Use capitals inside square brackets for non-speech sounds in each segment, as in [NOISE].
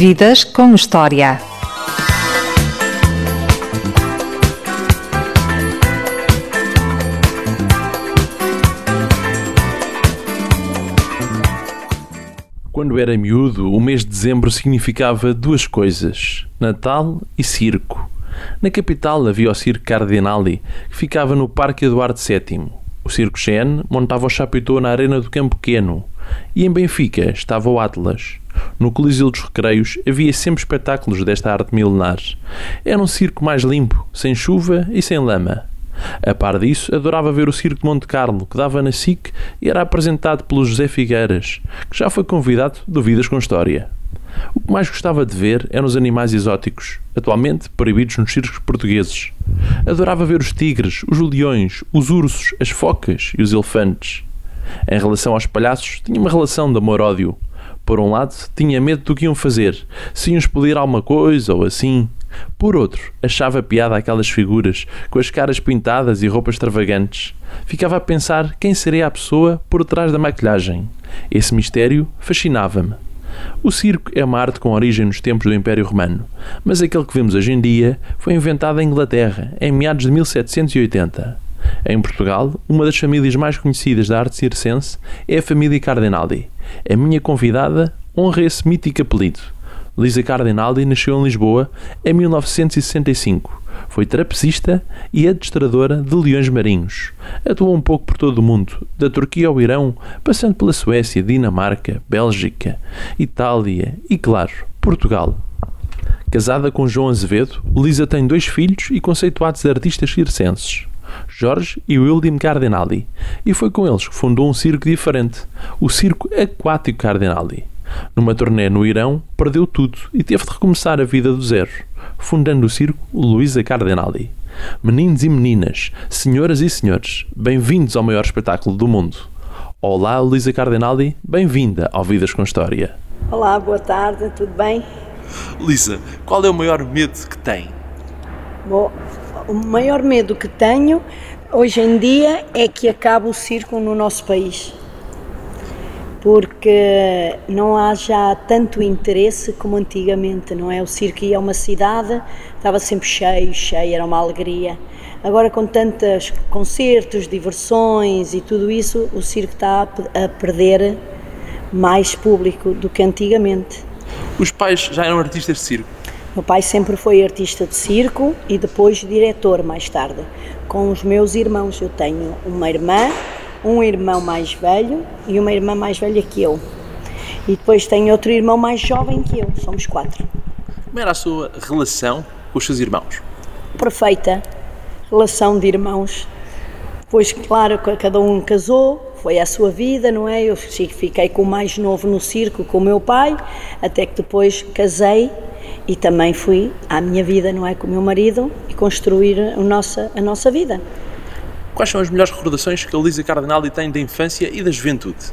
Vidas com História. Quando era miúdo, o mês de dezembro significava duas coisas: Natal e circo. Na capital havia o Circo Cardinali, que ficava no Parque Eduardo VII. O Circo Xen montava o chapitão na Arena do Campo Pequeno. E em Benfica estava o Atlas. No Coliseu dos Recreios havia sempre espetáculos desta arte milenar. Era um circo mais limpo, sem chuva e sem lama. A par disso, adorava ver o Circo de Monte Carlo, que dava na SIC e era apresentado pelo José Figueiras, que já foi convidado do Vidas com História. O que mais gostava de ver eram os animais exóticos, atualmente proibidos nos circos portugueses. Adorava ver os tigres, os leões, os ursos, as focas e os elefantes. Em relação aos palhaços, tinha uma relação de amor-ódio. Por um lado, tinha medo do que iam fazer, se iam explodir alguma coisa ou assim. Por outro, achava piada aquelas figuras, com as caras pintadas e roupas extravagantes. Ficava a pensar quem seria a pessoa por trás da maquilhagem. Esse mistério fascinava-me. O circo é uma arte com origem nos tempos do Império Romano, mas aquele que vemos hoje em dia foi inventado em Inglaterra, em meados de 1780. Em Portugal, uma das famílias mais conhecidas da arte circense é a família Cardinali. A minha convidada honra esse mítico apelido. Lisa Cardinali nasceu em Lisboa em 1965. Foi trapezista e adestradora de leões marinhos. Atuou um pouco por todo o mundo, da Turquia ao Irão, passando pela Suécia, Dinamarca, Bélgica, Itália e, claro, Portugal. Casada com João Azevedo, Lisa tem dois filhos e conceituados artistas circenses. Jorge e William Cardinali, e foi com eles que fundou um circo diferente, o Circo Aquático Cardinali. Numa turnê no Irão, perdeu tudo e teve de recomeçar a vida do zero, fundando o circo Luísa Cardinali. Meninos e meninas, senhoras e senhores, bem-vindos ao maior espetáculo do mundo. Olá, Luísa Cardinali, bem-vinda ao Vidas com História. Olá, boa tarde, tudo bem? Lisa, qual é o maior medo que tem? Bom, o maior medo que tenho hoje em dia é que acabe o circo no nosso país. Porque não há já tanto interesse como antigamente, não é? O circo ia a uma cidade, estava sempre cheio, cheio, era uma alegria. Agora, com tantos concertos, diversões e tudo isso, o circo está a perder mais público do que antigamente. Os pais já eram artistas de circo? Meu pai sempre foi artista de circo e depois diretor mais tarde. Com os meus irmãos, eu tenho uma irmã, um irmão mais velho e uma irmã mais velha que eu. E depois tenho outro irmão mais jovem que eu, somos quatro. Como era a sua relação com os seus irmãos? Perfeita relação de irmãos. Pois, claro, cada um casou, foi a sua vida, não é? Eu fiquei com o mais novo no circo, com o meu pai, até que depois casei e também fui à minha vida, não é? Com o meu marido e construir a nossa, a nossa vida. Quais são as melhores recordações que a Lisa Cardinali tem da infância e da juventude?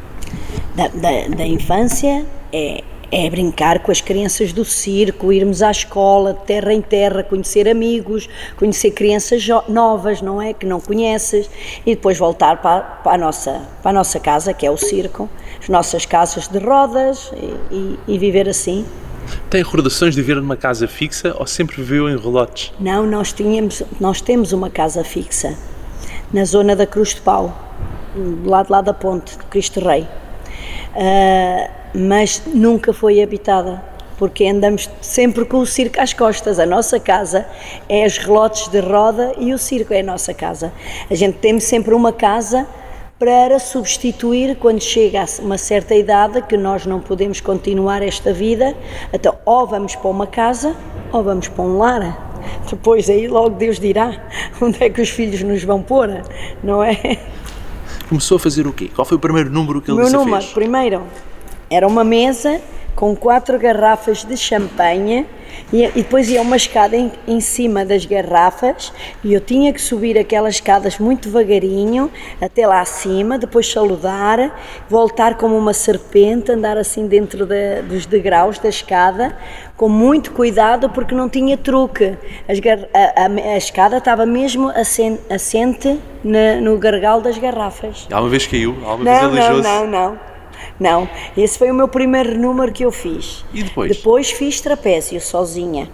Da, da, da infância é, é brincar com as crianças do circo, irmos à escola, de terra em terra, conhecer amigos, conhecer crianças novas, não é? Que não conheces, e depois voltar para, para, a, nossa, para a nossa casa, que é o circo, as nossas casas de rodas e, e, e viver assim. Tem recordações de viver numa casa fixa ou sempre viveu em relotes? Não, nós, tínhamos, nós temos uma casa fixa na zona da Cruz de Pau, do lado lá da ponte, do Cristo Rei. Uh, mas nunca foi habitada, porque andamos sempre com o circo às costas. A nossa casa é os relotes de roda e o circo é a nossa casa. A gente tem sempre uma casa para substituir quando chega a uma certa idade que nós não podemos continuar esta vida, então ou vamos para uma casa ou vamos para um lar. Depois aí logo Deus dirá [LAUGHS] onde é que os filhos nos vão pôr, não é? Começou a fazer o quê? Qual foi o primeiro número que ele Meu número, fez? primeiro, era uma mesa com quatro garrafas de champanhe e, e depois ia uma escada em, em, cima das garrafas e eu tinha que subir aquelas escadas muito devagarinho até lá acima, depois saludar, voltar como uma serpente, andar assim dentro de, dos degraus da escada, com muito cuidado porque não tinha truque. As, a, a, a, escada estava mesmo assente, assente na, no gargalo das garrafas. Alguma vez caiu? Alguma não, vez não, não, não. Não. Esse foi o meu primeiro número que eu fiz. E depois? Depois fiz trapézio sozinha.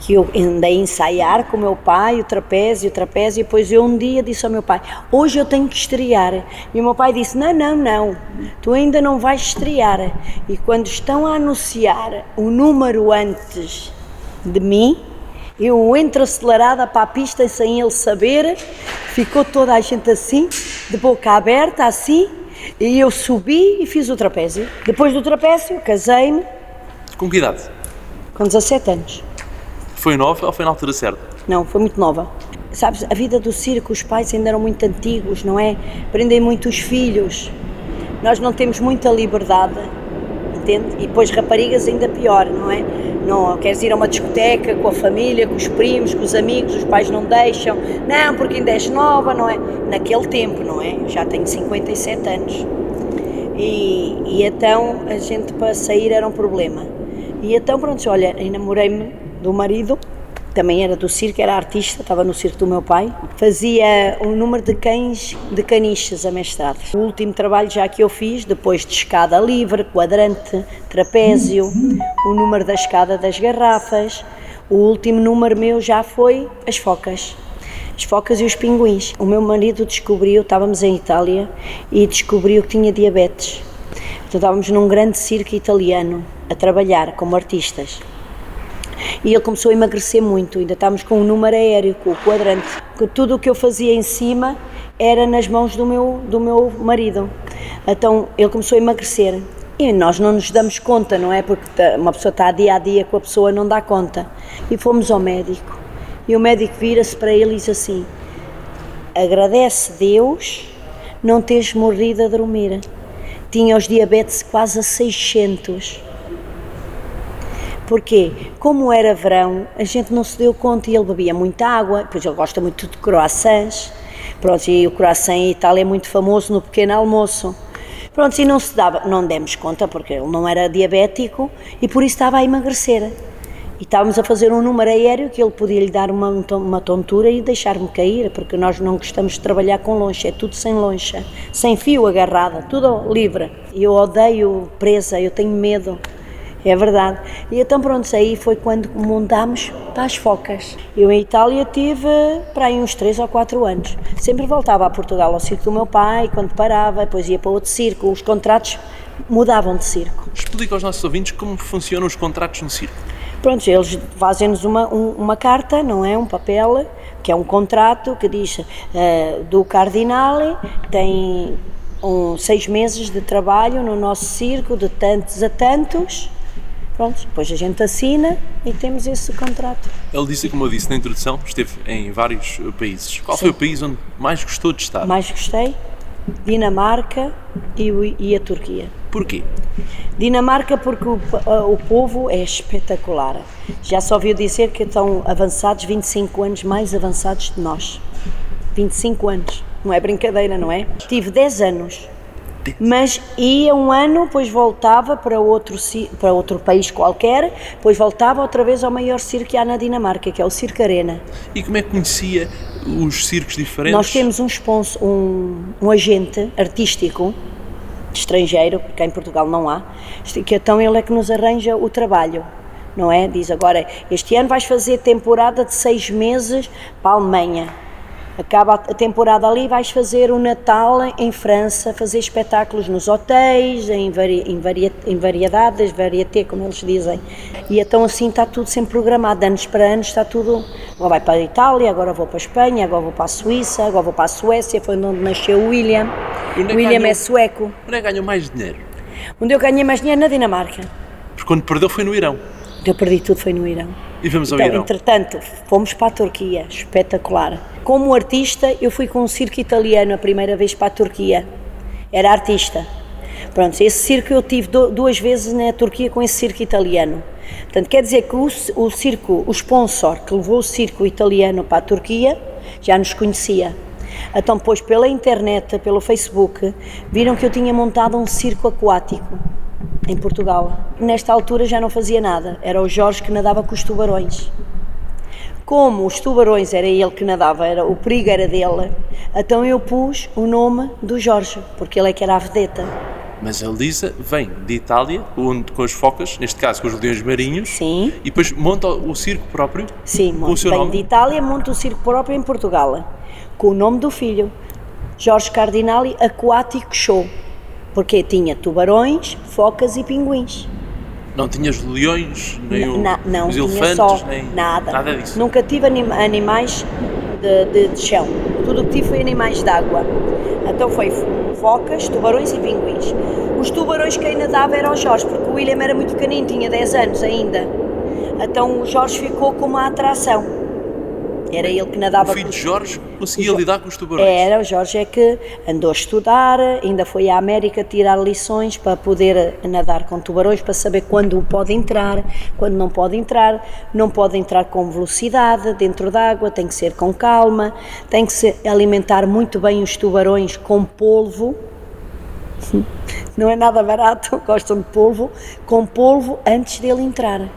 Que eu andei a ensaiar com o meu pai, o trapézio, o trapézio, e depois eu um dia disse ao meu pai: Hoje eu tenho que estrear. E o meu pai disse: Não, não, não, tu ainda não vais estrear. E quando estão a anunciar o número antes de mim, eu entro acelerada para a pista sem ele saber, ficou toda a gente assim, de boca aberta, assim, e eu subi e fiz o trapézio. Depois do trapézio, casei-me Com que idade? com 17 anos. Foi nova ou foi na altura certa? Não, foi muito nova. Sabes, a vida do circo, os pais ainda eram muito antigos, não é? Prendem muito os filhos. Nós não temos muita liberdade, entende? E depois raparigas ainda pior, não é? Não, queres ir a uma discoteca com a família, com os primos, com os amigos, os pais não deixam. Não, porque ainda és nova, não é? Naquele tempo, não é? Já tenho 57 anos. E, e então a gente para sair era um problema. E então, pronto, olha, enamorei-me do marido, também era do circo, era artista, estava no circo do meu pai. Fazia um número de cães de caniches amestrados. O último trabalho já que eu fiz, depois de escada livre, quadrante, trapézio, o número da escada das garrafas. O último número meu já foi as focas as focas e os pinguins. O meu marido descobriu, estávamos em Itália, e descobriu que tinha diabetes. Então estávamos num grande circo italiano a trabalhar como artistas. E ele começou a emagrecer muito, ainda estávamos com um número aéreo, com o quadrante. Tudo o que eu fazia em cima era nas mãos do meu, do meu marido. Então ele começou a emagrecer. E nós não nos damos conta, não é? Porque tá- uma pessoa está dia a dia com a pessoa, não dá conta. E fomos ao médico. E o médico vira-se para ele e diz assim: Agradece Deus não teres morrido a dormir. Tinha os diabetes quase a 600. Porquê? Como era verão, a gente não se deu conta e ele bebia muita água, pois ele gosta muito de croissants. Pronto, e o croissant em Itália é muito famoso no pequeno almoço. Pronto, e não se dava, não demos conta porque ele não era diabético e por isso estava a emagrecer. E estávamos a fazer um número aéreo que ele podia lhe dar uma, uma tontura e deixar-me cair, porque nós não gostamos de trabalhar com loncha, é tudo sem loncha, sem fio agarrada, tudo livre. Eu odeio presa, eu tenho medo. É verdade. E então pronto, aí foi quando montámos para as focas. Eu em Itália tive para aí uns 3 ou 4 anos. Sempre voltava a Portugal ao circo do meu pai, quando parava, depois ia para outro circo. Os contratos mudavam de circo. Explica aos nossos ouvintes como funcionam os contratos no circo. Pronto, eles fazem-nos uma, um- uma carta, não é? Um papel, que é um contrato que diz eh, do Cardinale tem um, seis meses de trabalho no nosso circo, de tantos a tantos. Pronto, depois a gente assina e temos esse contrato. Ele disse, como eu disse na introdução, esteve em vários eh, países. Qual foi o país onde mais gostou de estar? Mais gostei, Dinamarca e, e a Turquia. Porquê? Dinamarca porque o, o povo é espetacular. Já só ouviu dizer que estão avançados 25 anos mais avançados de nós. 25 anos. Não é brincadeira, não é? Tive 10 anos. Mas ia um ano, depois voltava para outro, para outro país qualquer, depois voltava outra vez ao maior circo que há na Dinamarca, que é o Circo Arena. E como é que conhecia os circos diferentes? Nós temos um sponsor, um, um agente artístico estrangeiro, porque em Portugal não há, que então ele é que nos arranja o trabalho, não é? Diz agora, este ano vais fazer temporada de seis meses para a Alemanha. Acaba a temporada ali, vais fazer o Natal em França, fazer espetáculos nos hotéis, em, vari, em, varia, em variedades, varieté, como eles dizem. E então assim está tudo sempre programado, anos para anos está tudo. Agora vai para a Itália, agora vou para a Espanha, agora vou para a Suíça, agora vou para a Suécia, foi onde nasceu o William. Onde é William ganhou? é sueco. Onde é que ganhou mais dinheiro? Onde eu ganhei mais dinheiro na Dinamarca. Porque quando perdeu foi no Irão. Onde eu perdi tudo foi no Irão. E vamos ao Então, Irão. entretanto, fomos para a Turquia, espetacular. Como artista, eu fui com um circo italiano a primeira vez para a Turquia. Era artista. Pronto, esse circo eu tive du- duas vezes na Turquia com esse circo italiano. Portanto, quer dizer que o, o circo, o sponsor que levou o circo italiano para a Turquia, já nos conhecia. Então, depois, pela internet, pelo Facebook, viram que eu tinha montado um circo aquático em Portugal. Nesta altura já não fazia nada, era o Jorge que nadava com os tubarões. Como os tubarões era ele que nadava, era, o perigo era dele, então eu pus o nome do Jorge, porque ele é que era a vedeta. Mas a Lisa vem de Itália, onde, com as focas, neste caso com os leões marinhos, Sim. e depois monta o circo próprio. Sim, com o seu vem nome. de Itália, monta o circo próprio em Portugal, com o nome do filho, Jorge Cardinali Aquático Show, porque tinha tubarões, focas e pinguins. Não tinhas leões, nem o- Na- não, os elefantes, só nem nada. nada disso. Nunca tive anim- animais de, de- de chão. Tudo o que tive foi animais de água. Então foi focas, tubarões e pinguins. Os tubarões quem nadava era o Jorge, porque o William era muito pequenino, tinha 10 anos ainda. Então o Jorge ficou com uma atração. Era ele que O nadava filho com de Jorge conseguia Jo- lidar com os tubarões. era, o Jorge é que andou a estudar, ainda foi à América tirar lições para poder nadar com tubarões, para saber quando pode entrar, quando não pode entrar, não pode entrar com velocidade dentro d'água, tem que ser com calma, tem que se alimentar muito bem os tubarões com polvo. Não é nada barato, [LAUGHS] gostam de polvo, com polvo antes dele entrar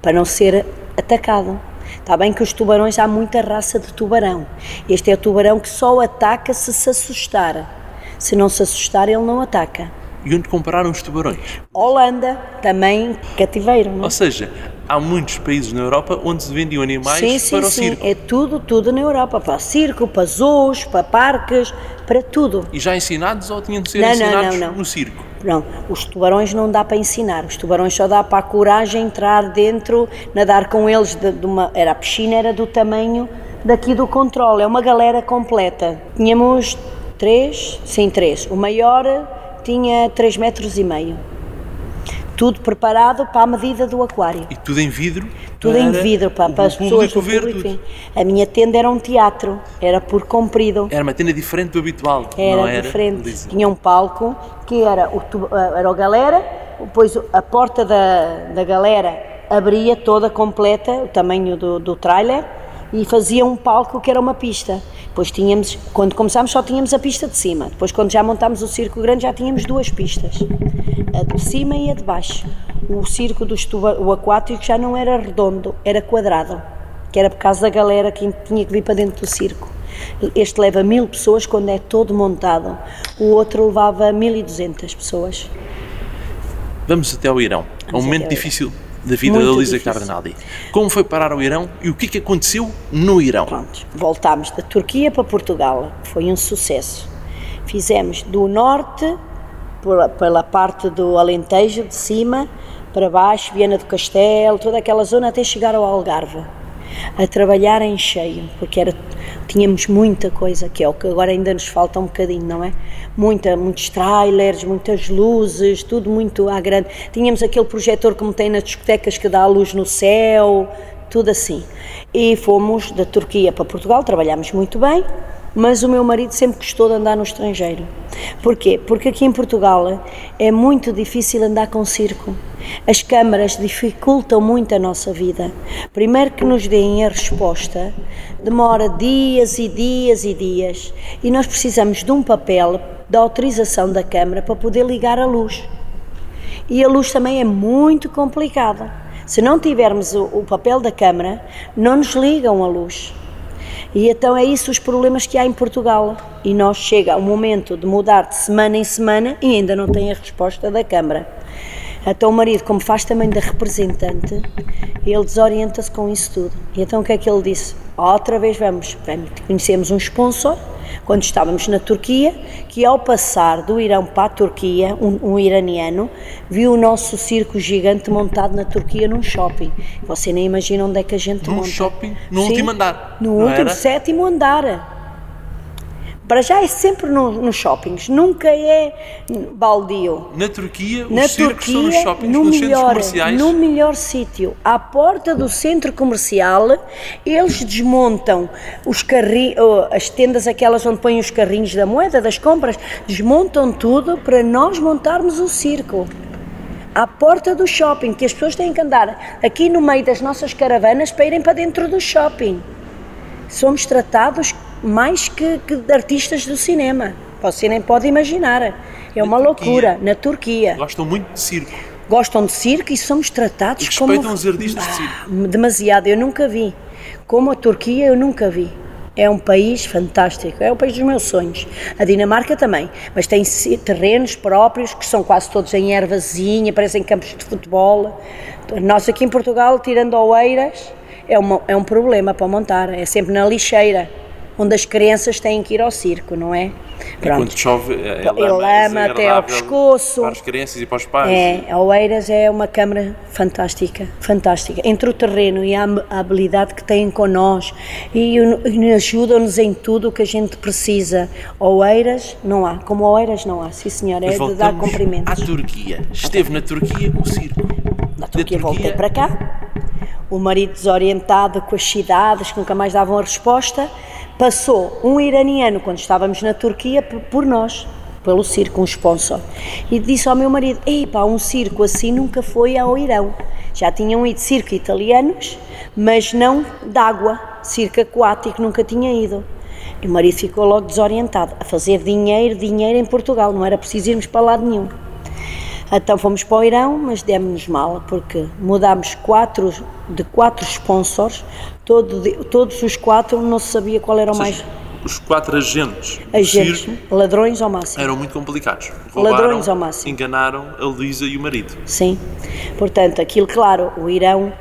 para não ser atacado. Está bem que os tubarões há muita raça de tubarão. Este é o tubarão que só ataca se se assustar. Se não se assustar, ele não ataca. E onde compraram os tubarões? Holanda, também cativeiro, não é? Ou seja, há muitos países na Europa onde se vendiam animais Sim, sim, para o sim. circo. É tudo, tudo na Europa. Para circo, para zoos, para parques, para tudo. E já ensinados ou tinham de ser Não, ensinados não. no circo? Não, os tubarões não dá para ensinar. Os tubarões só dá para a coragem entrar dentro, nadar com eles de, de uma. Era a piscina, era do tamanho daqui do controle. É uma galera completa. Tínhamos três, sim, três. O maior tinha três metros e meio. Tudo preparado para a medida do aquário. E tudo em vidro? Tudo em vidro, para, as pessoas público ver público. tudo. A minha tenda era um teatro, era por comprido. Era uma tenda diferente do habitual, Era, era? diferente. Lisa? Tinha um palco que era o, era o galera, depois a porta da, da galera abria toda completa, o tamanho do, do trailer, e fazia um palco que era uma pista. Depois tínhamos, quando começámos só tínhamos a pista de cima, depois quando já montámos o circo grande já tínhamos duas pistas, a de cima e a de baixo. O circo do estuba, o aquático já não era redondo, era quadrado, que era por causa da galera que tinha que vir para dentro do circo. Este leva mil pessoas quando é todo montado, o outro levava 1200 pessoas. Vamos até ao Irão. É um Vamos momento difícil da vida Muito da Lisa difícil. Como foi parar ao Irão e o que é que aconteceu no Irão? Pronto, voltámos da Turquia para Portugal, foi um sucesso. Fizemos do norte, pela parte do Alentejo, de cima, para baixo, Viana do Castelo, toda aquela zona até chegar ao Algarve. A trabalhar em cheio, porque era, tínhamos muita coisa, que é o que agora ainda nos falta um bocadinho, não é? Muita, muitos trailers, muitas luzes, tudo muito à grande. Tínhamos aquele projetor como tem nas discotecas que dá a luz no céu, tudo assim. E fomos da Turquia para Portugal, trabalhámos muito bem, mas o meu marido sempre gostou de andar no estrangeiro. Porquê? Porque aqui em Portugal é muito difícil andar com circo. As câmaras dificultam muito a nossa vida. Primeiro que nos deem a resposta, demora dias e dias e dias. E nós precisamos de um papel da autorização da câmara para poder ligar a luz. E a luz também é muito complicada. Se não tivermos o, o papel da Câmara, não nos ligam a luz. E então é isso os problemas que há em Portugal. E nós chega o momento de mudar de semana em semana e ainda não tem a resposta da Câmara. Então o marido, como faz também da representante, ele desorienta-se com isso tudo. E então o que é que ele disse? Outra vez vamos, vamos conhecemos um sponsor, quando estávamos na Turquia, que ao passar do Irão para a Turquia, um, um iraniano, viu o nosso circo gigante montado na Turquia num shopping. Você nem imagina onde é que a gente Num monta. shopping, no Sim, último andar, No último, era? sétimo andar. Para já é sempre no- nos shoppings, nunca é baldio. Na Turquia, os Na circos estão nos Turquia, shoppings, no nos centros melhor, comerciais. no melhor sítio, à porta do centro comercial, eles desmontam os carri as tendas, aquelas onde põem os carrinhos da moeda, das compras, desmontam tudo para nós montarmos o circo. À porta do shopping, que as pessoas têm que andar aqui no meio das nossas caravanas para irem para dentro do shopping. Somos tratados mais que, que artistas do cinema. Você nem pode imaginar. É uma Turquia. loucura. Na Turquia Gostam muito de circo. gostam de circo e somos tratados E como respeitam os artistas de circo. Ah, demasiado eu nunca vi como a Turquia eu nunca vi É um país fantástico, é o país dos meus sonhos. A Dinamarca também, mas tem terrenos próprios que são quase todos em ervazinha, parecem campos de futebol. Nós aqui em Portugal, tirando Oeiras, é, uma, é um problema para montar, é sempre na lixeira onde as crianças têm que ir ao circo, não é? Pronto. quando chove, é, é lama, lama até ao pescoço. Para as crianças e para os pais. É, a Oeiras é uma câmara fantástica, fantástica. Entre o terreno e a habilidade que têm com nós e, e ajudam-nos em tudo o que a gente precisa. Oeiras não há, como Oeiras não há, sim senhor, é de dar cumprimentos. À Turquia, esteve na Turquia o circo. Na Turquia, Turquia voltei para cá. O marido desorientado com as cidades que nunca mais davam a resposta passou um iraniano, quando estávamos na Turquia, por nós, pelo circo, um sponsor, e disse ao meu marido: Ei pá, um circo assim nunca foi ao Irão. Já tinham ido circo italianos, mas não d'água, circo aquático, nunca tinha ido. E o marido ficou logo desorientado, a fazer dinheiro, dinheiro em Portugal, não era preciso irmos para lado nenhum. Então fomos para o Irão, mas demos-nos mal, porque mudámos quatro, de quatro sponsors, todo, todos os quatro não se sabia qual era o mais. Os quatro agentes, agentes ladrões ao máximo. Eram muito complicados. Roubaram, ladrões ao máximo. Enganaram a Luísa e o marido. Sim. Portanto, aquilo, claro, o Irão,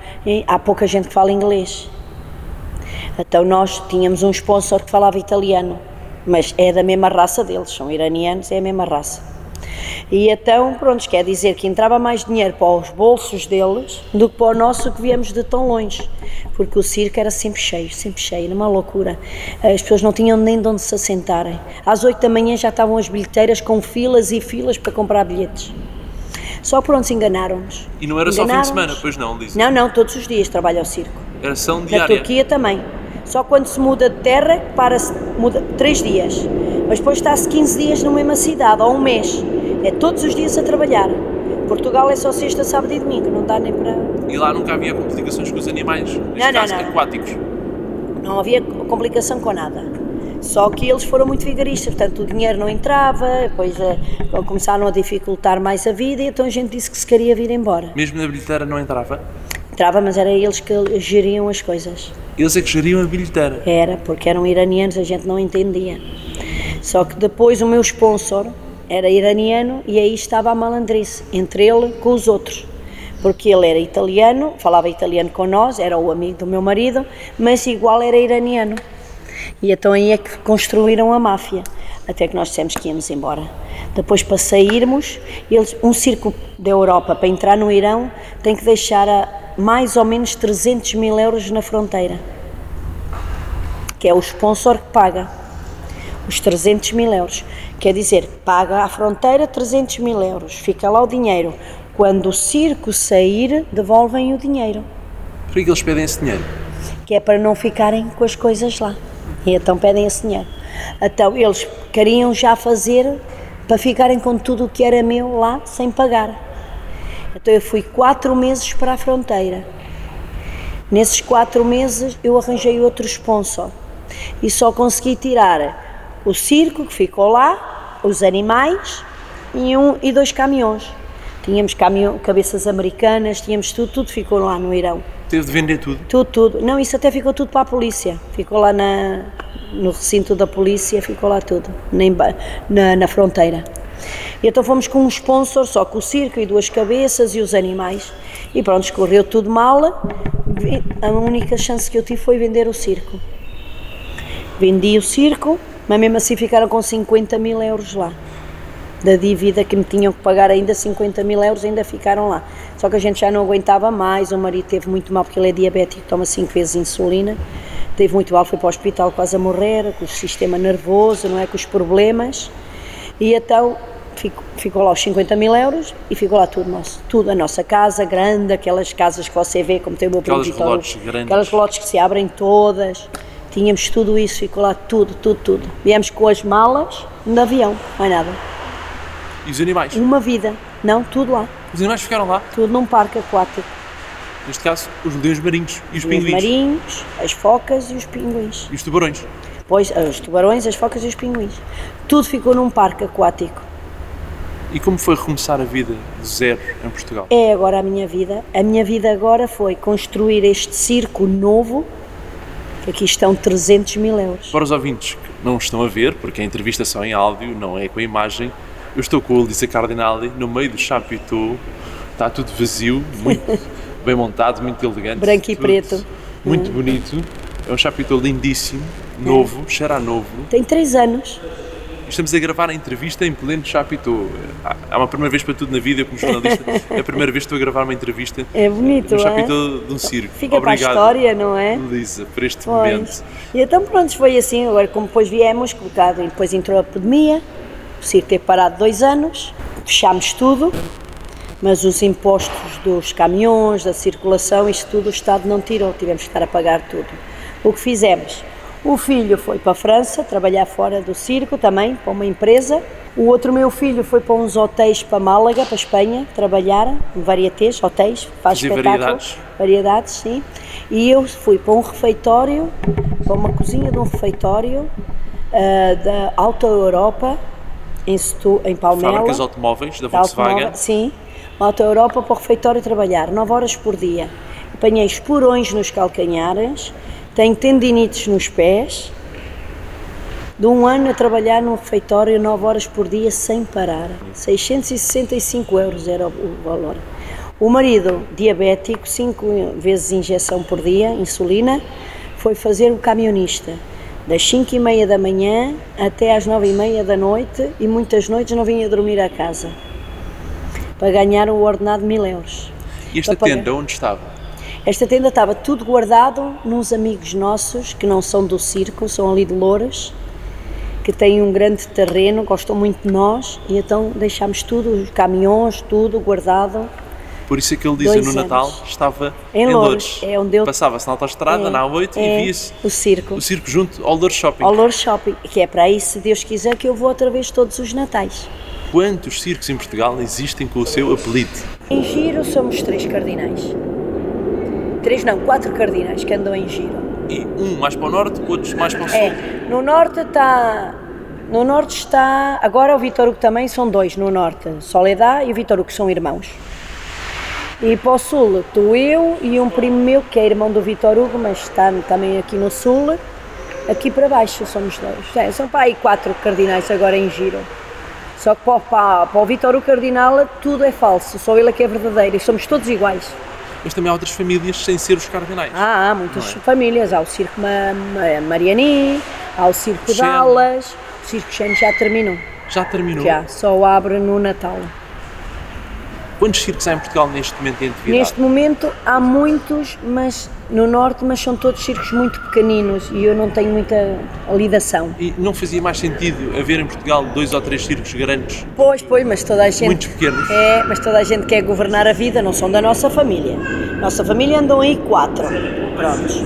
há pouca gente que fala inglês. Então nós tínhamos um sponsor que falava italiano, mas é da mesma raça deles, são iranianos, é a mesma raça. E então, pronto, quer dizer que entrava mais dinheiro para os bolsos deles do que para o nosso que viemos de tão longe, porque o circo era sempre cheio, sempre cheio, era uma loucura. As pessoas não tinham nem de onde se assentarem. Às oito da manhã já estavam as bilheteiras com filas e filas para comprar bilhetes. Só pronto, se enganaram-nos. E não era só fim de semana, pois não, dizem? Não, não, todos os dias trabalha ao circo. Era ação diária? Na Turquia também. Só quando se muda de terra, para-se, muda três dias. Mas depois está-se 15 dias numa mesma cidade, ou um mês. É todos os dias a trabalhar. Portugal é só sexta, sábado e domingo, não dá nem para. E lá nunca havia complicações com os animais, neste não, caso, não, não. aquáticos? Não havia complicação com nada. Só que eles foram muito vigaristas, portanto o dinheiro não entrava, depois uh, começaram a dificultar mais a vida e então a gente disse que se queria vir embora. Mesmo na bilheteira não entrava? Entrava, mas era eles que geriam as coisas. Eles é que geriam a bilheteira? Era, porque eram iranianos, a gente não entendia. Só que depois o meu sponsor, era iraniano e aí estava a malandrice, entre ele com os outros. Porque ele era italiano, falava italiano com nós, era o amigo do meu marido, mas igual era iraniano. E então aí é que construíram a máfia, até que nós dissemos que íamos embora. Depois, para sairmos, eles, um circo da Europa para entrar no Irão tem que deixar a mais ou menos 300 mil euros na fronteira, que é o sponsor que paga os 300 mil euros. Quer dizer, paga à fronteira 300 mil euros, fica lá o dinheiro. Quando o circo sair, devolvem o dinheiro. Por que eles pedem esse dinheiro? Que é para não ficarem com as coisas lá. E então pedem esse dinheiro. Então eles queriam já fazer para ficarem com tudo o que era meu lá sem pagar. Então eu fui quatro meses para a fronteira. Nesses quatro meses eu arranjei outro sponsor e só consegui tirar o circo que ficou lá, os animais e, um, e dois caminhões. Tínhamos caminhão, cabeças americanas, tínhamos tudo, tudo ficou lá no Irão. Teve de vender tudo? Tudo, tudo. Não, isso até ficou tudo para a polícia. Ficou lá na, no recinto da polícia, ficou lá tudo, na, na, na fronteira. E então fomos com um sponsor, só com o circo e duas cabeças e os animais. E pronto, escorreu tudo mal. A única chance que eu tive foi vender o circo. Vendi o circo mas mesmo assim ficaram com 50 mil euros lá. Da dívida que me tinham que pagar ainda 50 mil euros, ainda ficaram lá. Só que a gente já não aguentava mais, o marido teve muito mal porque ele é diabético, toma 5 vezes insulina, teve muito mal, foi para o hospital quase a morrer, com o sistema nervoso, não é, com os problemas, e então ficou, ficou lá os 50 mil euros e ficou lá tudo nosso, tudo, a nossa casa grande, aquelas casas que você vê, como tem o meu aquelas relotes grandes. aquelas lotes que se abrem todas, Tínhamos tudo isso, ficou lá tudo, tudo, tudo. Viemos com as malas no avião, mais nada. E os animais? Uma vida, não, tudo lá. Os animais ficaram lá? Tudo num parque aquático. Neste caso, os leões marinhos e os, os pinguins? Os marinhos, as focas e os pinguins. E os tubarões? Pois, os tubarões, as focas e os pinguins. Tudo ficou num parque aquático. E como foi recomeçar a vida de zero em Portugal? É agora a minha vida. A minha vida agora foi construir este circo novo que aqui estão 300 mil euros. Para os ouvintes que não estão a ver, porque a entrevista só em áudio, não é com a imagem, eu estou com o Elisa Cardinali no meio do Chapitou, está tudo vazio, muito [LAUGHS] bem montado, muito elegante. Branco e tudo preto. Muito bonito. É um Chapitou lindíssimo, novo, cheira a novo. Tem 3 anos. Estamos a gravar a entrevista em pleno Chapitou. Há uma primeira vez para tudo na vida, como jornalista, [LAUGHS] é a primeira vez que estou a gravar uma entrevista É bonito, no é? Chapitou de um circo. Fica Obrigado, para a história, não é? Elisa, por este Pois. momento. E então pronto, foi assim, agora como depois viemos, colocado, depois entrou a pandemia, o circo teve parado dois anos, fechámos tudo, mas os impostos dos caminhões, da circulação, isto tudo o Estado não tirou, tivemos que estar a pagar tudo. O que fizemos? O filho foi para a França, trabalhar fora do circo também, para uma empresa. O outro meu filho foi para uns hotéis para Málaga, para Espanha, trabalhar, em varietés, hotéis, faz Fazer espetáculo. variedades. Variedades, sim. E eu fui para um refeitório, para uma cozinha de um refeitório ah, da Alta Europa, em, Setu, em Palmela. Fábricas de automóveis da Volkswagen. automóvel, sim, Alta Europa para o refeitório trabalhar, 9 horas por dia. Apanhei esporões nos calcanhares, tenho tendinites nos pés. De um ano a trabalhar num refeitório 9 horas por dia sem parar. 665 euros era o valor. O marido, diabético, 5 vezes injeção por dia, insulina, foi fazer o camionista. Das 5 e meia da manhã até às 9 e meia da noite e muitas noites não vinha dormir a casa para ganhar o ordenado de mil euros. E esta tenda, onde estava? Esta tenda estava tudo guardado nos amigos nossos, que não são do circo, são ali de Louras, que têm um grande terreno, gostam muito de nós, e então deixámos tudo, os caminhões, tudo guardado. Por isso é que ele dizia Dois no Natal anos. estava Em em é onde eu- Passava-se na autostrada, É, na A8, é e via-se o circo. o circo junto ao Loures Shopping. Ao Shopping, que é para aí, se Deus quiser, que eu vou outra vez todos os natais. Quantos circos em Portugal existem com o seu apelido? Em giro somos três cardinais. Três não, quatro cardinais que andam em giro. E um mais para o norte, outros mais para o sul. É, no norte está. No norte está. Agora o Vitor Hugo também são dois no norte. Soledad e o Vitor Hugo são irmãos. E para o sul estou eu e um primo meu que é irmão do Vitor Hugo, mas está também aqui no sul. Aqui para baixo somos dois. É, são para aí quatro cardinais agora em giro. Só que para, o- para, para o Vitor Hugo Cardinal tudo é falso, só ele é que é verdadeiro e somos todos iguais. Mas também há outras famílias sem ser os cardinais. Ah, há muitas é? famílias. Há o Circo Ma Ma Mariani, há o Circo de Xene. Alas. O Circo Xene já terminou. Já terminou? Já, só abre no Natal. Quantos circos há em Portugal neste momento em atividade? Neste momento há muitos, mas no Norte, mas são todos circos muito pequeninos e eu não tenho muita lidação. E não fazia mais sentido haver em Portugal dois ou três circos grandes, Pois, pois, mas toda a gente. muitos pequenos? É, mas toda a gente quer governar a vida, não são da nossa família. Nossa família andam aí quatro. Prontos.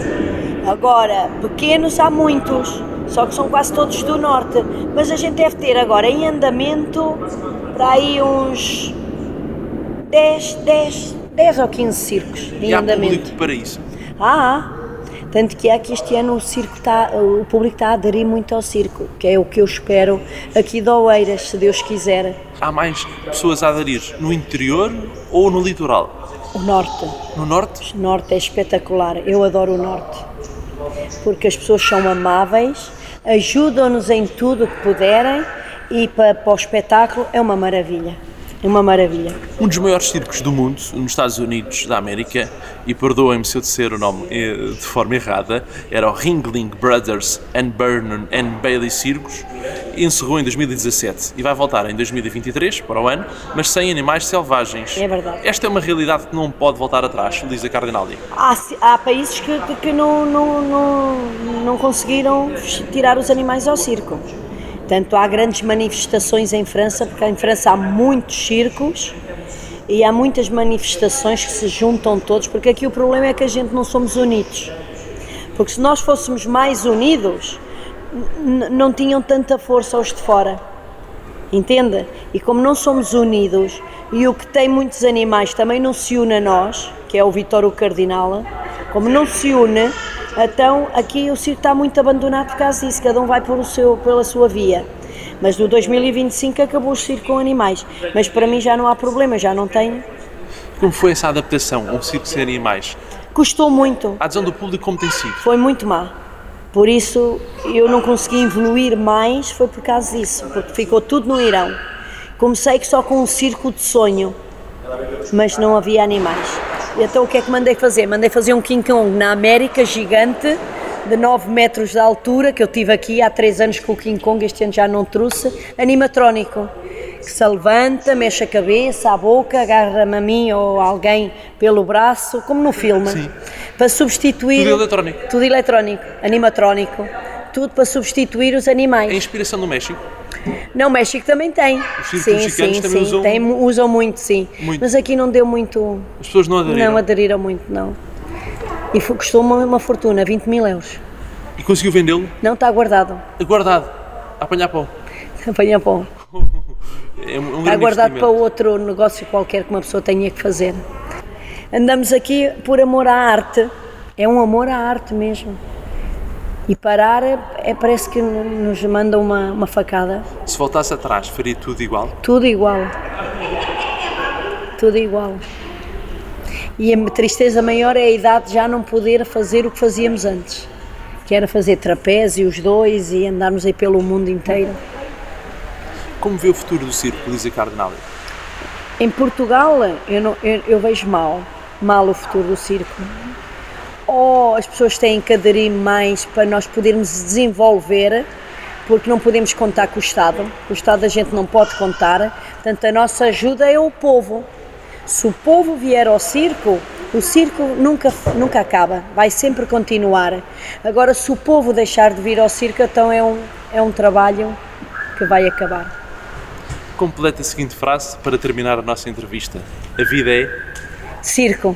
Agora, pequenos há muitos, só que são quase todos do norte. Mas a gente deve ter agora em andamento para aí uns 10, 10, 10 ou 15 circos em E há andamento. público para isso. Ah, há. Tanto que é que este ano o circo está, o público está a aderir muito ao circo, que é o que eu espero aqui de Oeiras, se Deus quiser. Há mais pessoas a aderir no interior ou no litoral? O norte. No norte? O norte é espetacular, eu adoro o norte. Porque as pessoas são amáveis, ajudam-nos em tudo o que puderem e para, para o espetáculo é uma maravilha. É uma maravilha. Um dos maiores circos do mundo, nos Estados Unidos da América, e perdoem-me se eu disser o nome eh, de forma errada, era o Ringling Brothers and Burnham and Bailey Circus, encerrou em 2017 e vai voltar em 2023, para o ano, mas sem animais selvagens. É verdade. Esta é uma realidade que não pode voltar atrás, Lisa Cardinali. Há, ci- há países que, que não, não, não, não conseguiram tirar os animais ao circo. Portanto, há grandes manifestações em França, porque em França há muitos circos e há muitas manifestações que se juntam todos, porque aqui o problema é que a gente não somos unidos. Porque se nós fôssemos mais unidos, não tinham tanta força os de fora. Entenda? E como não somos unidos e o que tem muitos animais também não se une a nós, que é o Vitório Cardinal, como não se une, então aqui o circo está muito abandonado por causa disso, cada um vai por o seu, pela sua via. Mas no 2025 acabou o circo com animais. Mas para mim já não há problema, já não tenho. Como foi essa adaptação um circo sem animais? Custou muito, A adesão do público como tem sido? foi muito má. Por isso eu não consegui evoluir mais, foi por causa disso, porque ficou tudo no Irão. Comecei só com um círculo de sonho, mas não havia animais. Então o que é que mandei fazer? Mandei fazer um King Kong na América gigante, de 9 metros de altura, que eu tive aqui há 3 anos com o King Kong, este ano já não trouxe, animatrónico, que se levanta, mexe a cabeça, a boca, agarra-me a mim ou alguém pelo braço, como no filme, Sim. para substituir... Tudo eletrónico. Tudo eletrónico, animatrónico, tudo para substituir os animais. A inspiração do México. Não, México também tem. circos sim, sim, também sim. usam- Tem, usam muito, sim. Muito. Mas aqui não deu muito. As pessoas não aderiram. Não aderiram muito, não. E foi- custou uma, uma fortuna, 20 mil euros. E conseguiu vendê-lo Não está guardado. guardado, a apanhar pão. [LAUGHS] Apanha pão. É um, um Está guardado para outro negócio qualquer que uma pessoa tenha que fazer. Andamos aqui por amor à arte. É um amor à arte mesmo. E parar é, é- parece que nos manda uma, uma facada. Se voltasse atrás, faria tudo igual? Tudo igual. Tudo igual. E a tristeza maior é a idade de já não poder fazer o que fazíamos antes. Que era fazer trapézio, os dois, e andarmos aí pelo mundo inteiro. Como vê o futuro do circo, Lisa Cardinali? Em Portugal, eu, não- eu- eu vejo mal, mal o futuro do circo. Ou as pessoas têm que aderir mais para nós podermos desenvolver, porque não podemos contar com o Estado. O Estado a gente não pode contar, portanto a nossa ajuda é o povo. Se o povo vier ao circo, o circo nunca, nunca acaba, vai sempre continuar. Agora, se o povo deixar de vir ao circo, então é um, é um trabalho que vai acabar. Completa a seguinte frase para terminar a nossa entrevista. A vida é... Circo.